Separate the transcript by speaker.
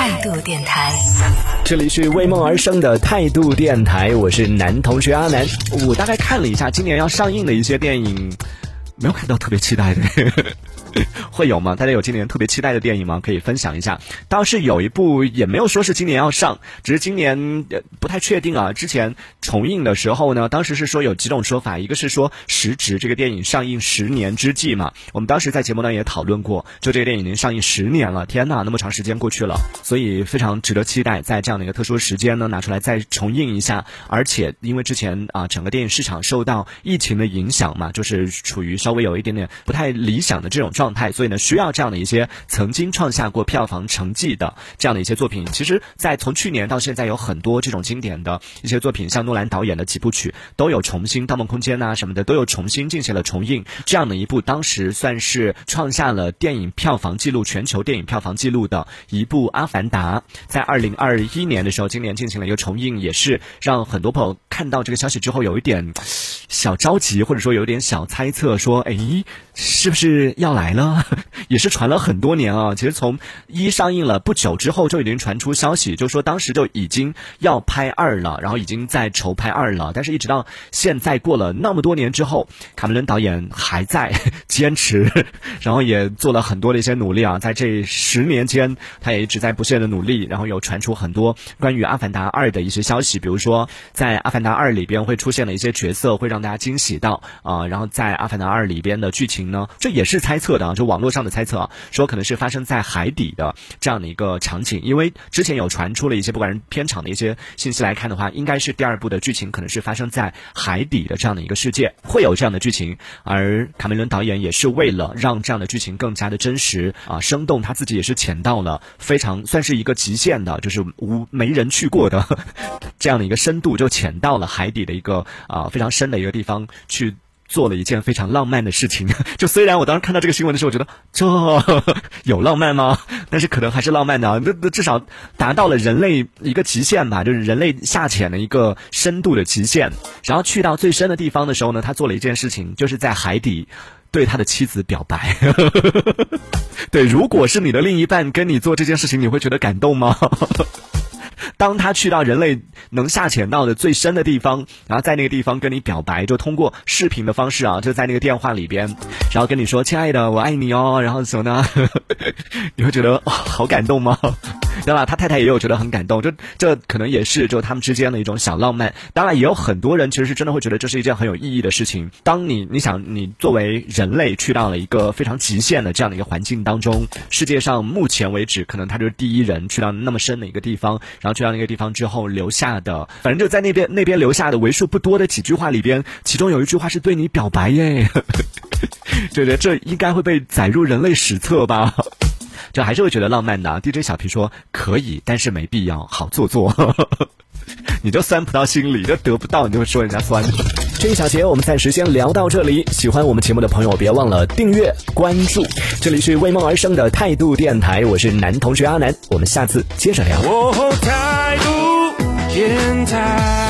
Speaker 1: 态度电台，
Speaker 2: 这里是为梦而生的态度电台，我是男同学阿南。我大概看了一下今年要上映的一些电影，没有看到特别期待的。会有吗？大家有今年特别期待的电影吗？可以分享一下。倒是有一部，也没有说是今年要上，只是今年不太确定啊。之前重映的时候呢，当时是说有几种说法，一个是说时值这个电影上映十年之际嘛。我们当时在节目呢也讨论过，就这个电影已经上映十年了，天呐，那么长时间过去了，所以非常值得期待，在这样的一个特殊时间呢拿出来再重映一下。而且因为之前啊整个电影市场受到疫情的影响嘛，就是处于稍微有一点点不太理想的这种。状态，所以呢，需要这样的一些曾经创下过票房成绩的这样的一些作品。其实，在从去年到现在，有很多这种经典的一些作品，像诺兰导演的几部曲，都有重新《盗梦空间》呐什么的，都有重新进行了重映。这样的一部，当时算是创下了电影票房记录，全球电影票房记录的一部《阿凡达》，在二零二一年的时候，今年进行了一个重映，也是让很多朋友看到这个消息之后，有一点小着急，或者说有点小猜测，说，哎，是不是要来？来了，也是传了很多年啊。其实从一上映了不久之后，就已经传出消息，就说当时就已经要拍二了，然后已经在筹拍二了。但是，一直到现在过了那么多年之后，卡梅伦导演还在 坚持，然后也做了很多的一些努力啊。在这十年间，他也一直在不懈的努力，然后有传出很多关于《阿凡达二》的一些消息，比如说在《阿凡达二》里边会出现的一些角色，会让大家惊喜到啊。然后在《阿凡达二》里边的剧情呢，这也是猜测。的就网络上的猜测啊，说可能是发生在海底的这样的一个场景，因为之前有传出了一些不管是片场的一些信息来看的话，应该是第二部的剧情可能是发生在海底的这样的一个世界，会有这样的剧情。而卡梅伦导演也是为了让这样的剧情更加的真实啊生动，他自己也是潜到了非常算是一个极限的，就是无没人去过的 这样的一个深度，就潜到了海底的一个啊非常深的一个地方去。做了一件非常浪漫的事情，就虽然我当时看到这个新闻的时候，我觉得这 有浪漫吗？但是可能还是浪漫的，那那至少达到了人类一个极限吧，就是人类下潜的一个深度的极限。然后去到最深的地方的时候呢，他做了一件事情，就是在海底对他的妻子表白。对，如果是你的另一半跟你做这件事情，你会觉得感动吗？当他去到人类能下潜到的最深的地方，然后在那个地方跟你表白，就通过视频的方式啊，就在那个电话里边，然后跟你说：“亲爱的，我爱你哦。”然后什么呢？你会觉得好感动吗？对吧？他太太也有觉得很感动，就这可能也是就他们之间的一种小浪漫。当然，也有很多人其实是真的会觉得这是一件很有意义的事情。当你你想你作为人类去到了一个非常极限的这样的一个环境当中，世界上目前为止可能他就是第一人去到那么深的一个地方，然后去到那个地方之后留下的，反正就在那边那边留下的为数不多的几句话里边，其中有一句话是对你表白耶，对对这应该会被载入人类史册吧。就还是会觉得浪漫的。DJ 小皮说可以，但是没必要，好做作。你就酸不到心里，就得不到，你就会说人家酸。这一小节我们暂时先聊到这里。喜欢我们节目的朋友，别忘了订阅关注。这里是为梦而生的态度电台，我是男同学阿南，我们下次接着聊。态度电台。